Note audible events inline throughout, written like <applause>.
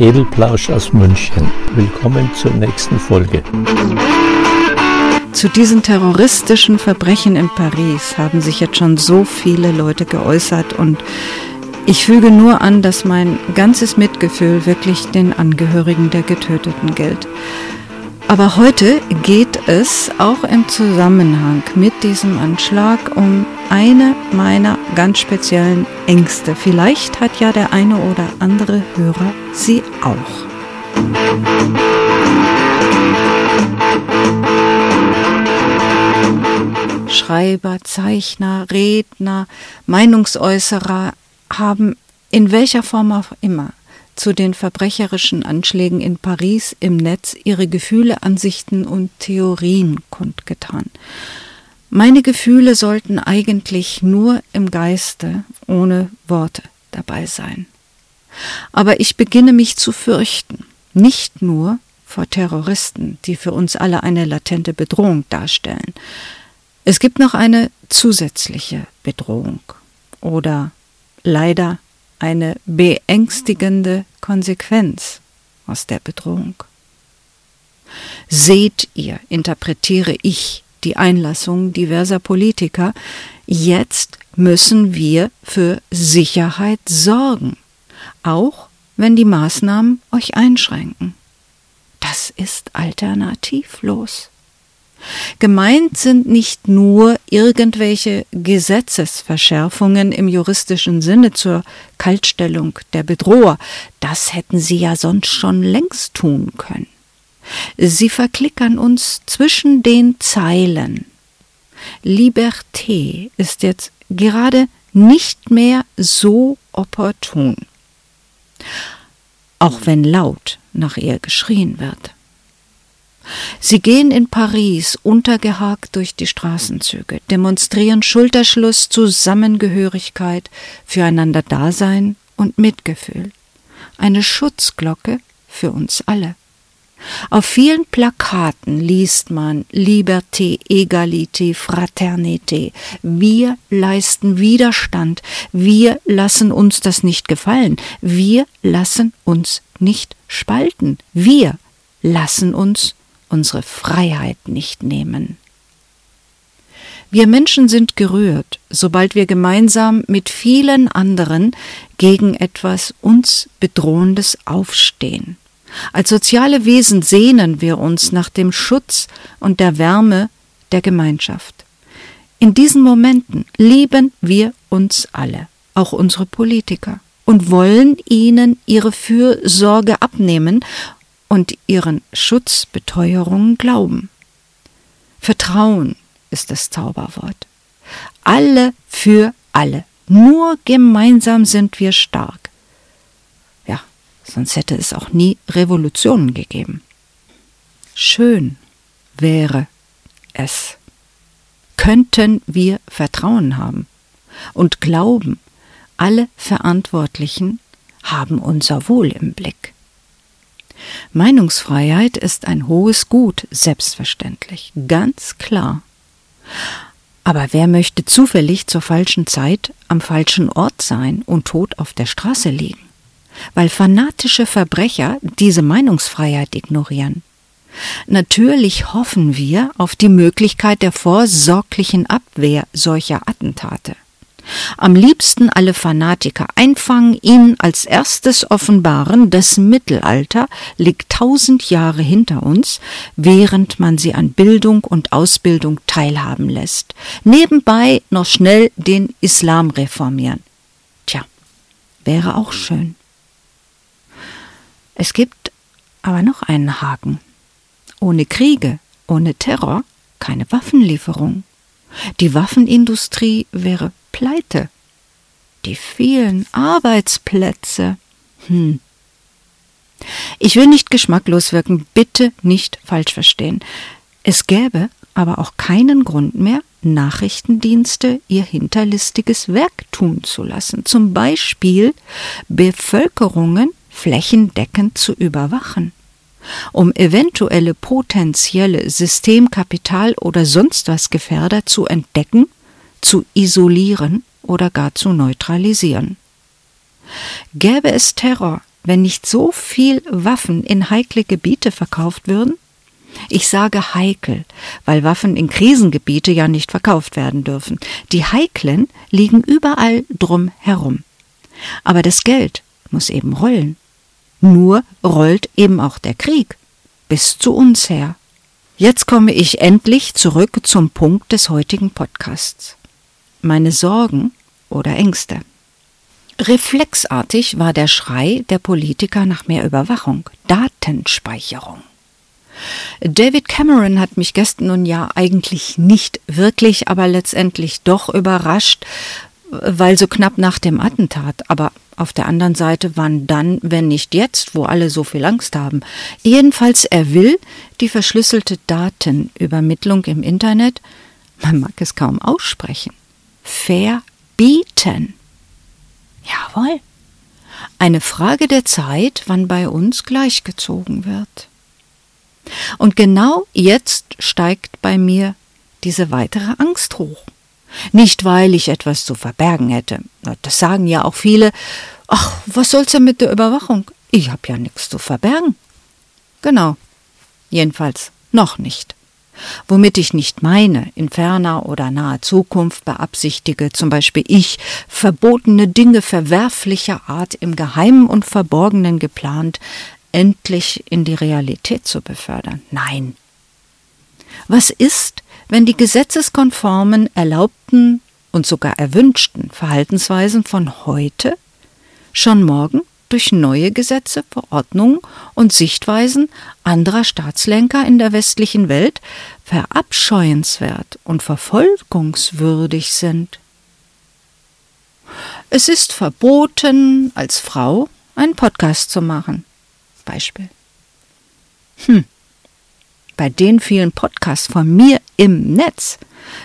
Edelplausch aus München. Willkommen zur nächsten Folge. Zu diesen terroristischen Verbrechen in Paris haben sich jetzt schon so viele Leute geäußert und ich füge nur an, dass mein ganzes Mitgefühl wirklich den Angehörigen der Getöteten gilt. Aber heute geht es auch im Zusammenhang mit diesem Anschlag um eine meiner ganz speziellen Ängste. Vielleicht hat ja der eine oder andere Hörer sie auch. Schreiber, Zeichner, Redner, Meinungsäußerer haben in welcher Form auch immer zu den verbrecherischen Anschlägen in Paris im Netz ihre Gefühle, Ansichten und Theorien kundgetan. Meine Gefühle sollten eigentlich nur im Geiste, ohne Worte dabei sein. Aber ich beginne mich zu fürchten, nicht nur vor Terroristen, die für uns alle eine latente Bedrohung darstellen. Es gibt noch eine zusätzliche Bedrohung oder leider eine beängstigende Konsequenz aus der Bedrohung. Seht ihr, interpretiere ich die Einlassung diverser Politiker, jetzt müssen wir für Sicherheit sorgen, auch wenn die Maßnahmen euch einschränken. Das ist alternativlos. Gemeint sind nicht nur irgendwelche Gesetzesverschärfungen im juristischen Sinne zur Kaltstellung der Bedroher, das hätten sie ja sonst schon längst tun können. Sie verklickern uns zwischen den Zeilen. Liberté ist jetzt gerade nicht mehr so opportun, auch wenn laut nach ihr geschrien wird. Sie gehen in Paris untergehakt durch die Straßenzüge, demonstrieren Schulterschluss, Zusammengehörigkeit, füreinander Dasein und Mitgefühl. Eine Schutzglocke für uns alle. Auf vielen Plakaten liest man Liberté, Egalité, Fraternité. Wir leisten Widerstand. Wir lassen uns das nicht gefallen. Wir lassen uns nicht spalten. Wir lassen uns unsere Freiheit nicht nehmen. Wir Menschen sind gerührt, sobald wir gemeinsam mit vielen anderen gegen etwas uns Bedrohendes aufstehen. Als soziale Wesen sehnen wir uns nach dem Schutz und der Wärme der Gemeinschaft. In diesen Momenten lieben wir uns alle, auch unsere Politiker, und wollen ihnen ihre Fürsorge abnehmen und ihren Schutzbeteuerungen glauben. Vertrauen ist das Zauberwort. Alle für alle. Nur gemeinsam sind wir stark. Sonst hätte es auch nie Revolutionen gegeben. Schön wäre es. Könnten wir Vertrauen haben und glauben, alle Verantwortlichen haben unser Wohl im Blick. Meinungsfreiheit ist ein hohes Gut, selbstverständlich, ganz klar. Aber wer möchte zufällig zur falschen Zeit am falschen Ort sein und tot auf der Straße liegen? Weil fanatische Verbrecher diese Meinungsfreiheit ignorieren. Natürlich hoffen wir auf die Möglichkeit der vorsorglichen Abwehr solcher Attentate. Am liebsten alle Fanatiker einfangen, ihnen als erstes offenbaren, das Mittelalter liegt tausend Jahre hinter uns, während man sie an Bildung und Ausbildung teilhaben lässt. Nebenbei noch schnell den Islam reformieren. Tja, wäre auch schön. Es gibt aber noch einen Haken. Ohne Kriege, ohne Terror keine Waffenlieferung. Die Waffenindustrie wäre pleite. Die vielen Arbeitsplätze. Hm. Ich will nicht geschmacklos wirken, bitte nicht falsch verstehen. Es gäbe aber auch keinen Grund mehr, Nachrichtendienste ihr hinterlistiges Werk tun zu lassen, zum Beispiel Bevölkerungen flächendeckend zu überwachen, um eventuelle potenzielle Systemkapital oder sonst was Gefährder zu entdecken zu isolieren oder gar zu neutralisieren. Gäbe es Terror wenn nicht so viel Waffen in heikle Gebiete verkauft würden? Ich sage heikel, weil Waffen in Krisengebiete ja nicht verkauft werden dürfen. Die heiklen liegen überall drum herum. Aber das Geld muss eben rollen. Nur rollt eben auch der Krieg bis zu uns her. Jetzt komme ich endlich zurück zum Punkt des heutigen Podcasts. Meine Sorgen oder Ängste. Reflexartig war der Schrei der Politiker nach mehr Überwachung, Datenspeicherung. David Cameron hat mich gestern nun ja eigentlich nicht wirklich, aber letztendlich doch überrascht, weil so knapp nach dem Attentat. Aber auf der anderen Seite, wann dann, wenn nicht jetzt, wo alle so viel Angst haben? Jedenfalls, er will die verschlüsselte Datenübermittlung im Internet, man mag es kaum aussprechen, verbieten. Jawohl. Eine Frage der Zeit, wann bei uns gleichgezogen wird. Und genau jetzt steigt bei mir diese weitere Angst hoch. Nicht, weil ich etwas zu verbergen hätte. Das sagen ja auch viele. Ach, was soll's denn mit der Überwachung? Ich hab ja nichts zu verbergen. Genau. Jedenfalls noch nicht. Womit ich nicht meine, in ferner oder naher Zukunft beabsichtige, zum Beispiel ich, verbotene Dinge verwerflicher Art im Geheimen und Verborgenen geplant, endlich in die Realität zu befördern. Nein. Was ist, wenn die gesetzeskonformen, erlaubten und sogar erwünschten Verhaltensweisen von heute schon morgen durch neue Gesetze, Verordnungen und Sichtweisen anderer Staatslenker in der westlichen Welt verabscheuenswert und verfolgungswürdig sind. Es ist verboten, als Frau einen Podcast zu machen. Beispiel. Hm. Bei den vielen Podcasts von mir im Netz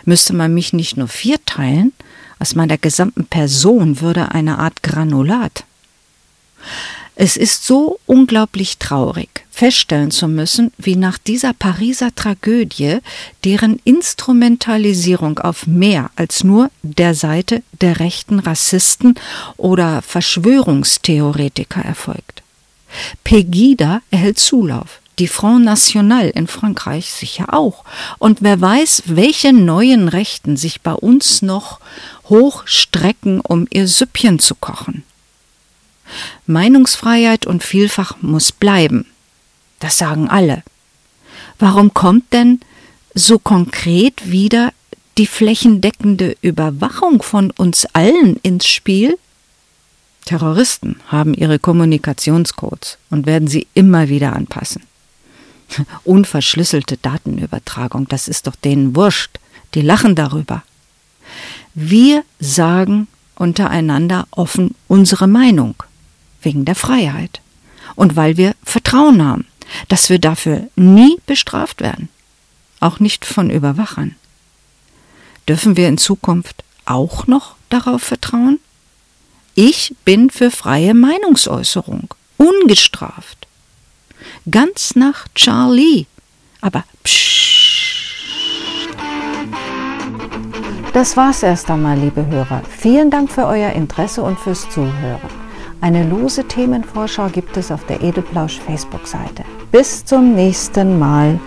müsste man mich nicht nur vierteilen, aus meiner gesamten Person würde eine Art Granulat. Es ist so unglaublich traurig, feststellen zu müssen, wie nach dieser Pariser Tragödie, deren Instrumentalisierung auf mehr als nur der Seite der rechten Rassisten oder Verschwörungstheoretiker erfolgt. Pegida erhält Zulauf. Die Front National in Frankreich sicher auch. Und wer weiß, welche neuen Rechten sich bei uns noch hochstrecken, um ihr Süppchen zu kochen. Meinungsfreiheit und Vielfach muss bleiben. Das sagen alle. Warum kommt denn so konkret wieder die flächendeckende Überwachung von uns allen ins Spiel? Terroristen haben ihre Kommunikationscodes und werden sie immer wieder anpassen. <laughs> Unverschlüsselte Datenübertragung, das ist doch denen wurscht. Die lachen darüber. Wir sagen untereinander offen unsere Meinung, wegen der Freiheit und weil wir Vertrauen haben, dass wir dafür nie bestraft werden, auch nicht von Überwachern. Dürfen wir in Zukunft auch noch darauf vertrauen? Ich bin für freie Meinungsäußerung, ungestraft. Ganz nach Charlie. Aber psch. Das war's erst einmal, liebe Hörer. Vielen Dank für euer Interesse und fürs Zuhören. Eine lose Themenvorschau gibt es auf der Edelplausch Facebook-Seite. Bis zum nächsten Mal.